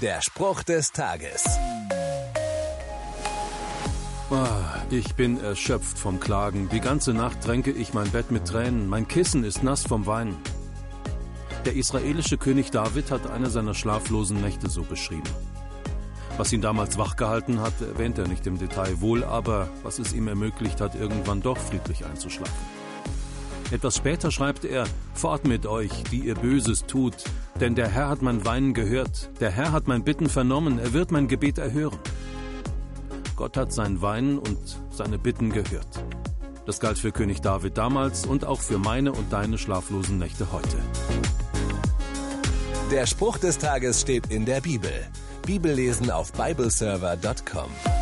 Der Spruch des Tages. Ah, ich bin erschöpft vom Klagen. Die ganze Nacht tränke ich mein Bett mit Tränen. Mein Kissen ist nass vom Weinen. Der israelische König David hat eine seiner schlaflosen Nächte so beschrieben. Was ihn damals wachgehalten hat, erwähnt er nicht im Detail, wohl aber, was es ihm ermöglicht hat, irgendwann doch friedlich einzuschlafen. Etwas später schreibt er, Fort mit euch, die ihr Böses tut, denn der Herr hat mein Weinen gehört, der Herr hat mein Bitten vernommen, er wird mein Gebet erhören. Gott hat sein Weinen und seine Bitten gehört. Das galt für König David damals und auch für meine und deine schlaflosen Nächte heute. Der Spruch des Tages steht in der Bibel. Bibellesen auf bibleserver.com.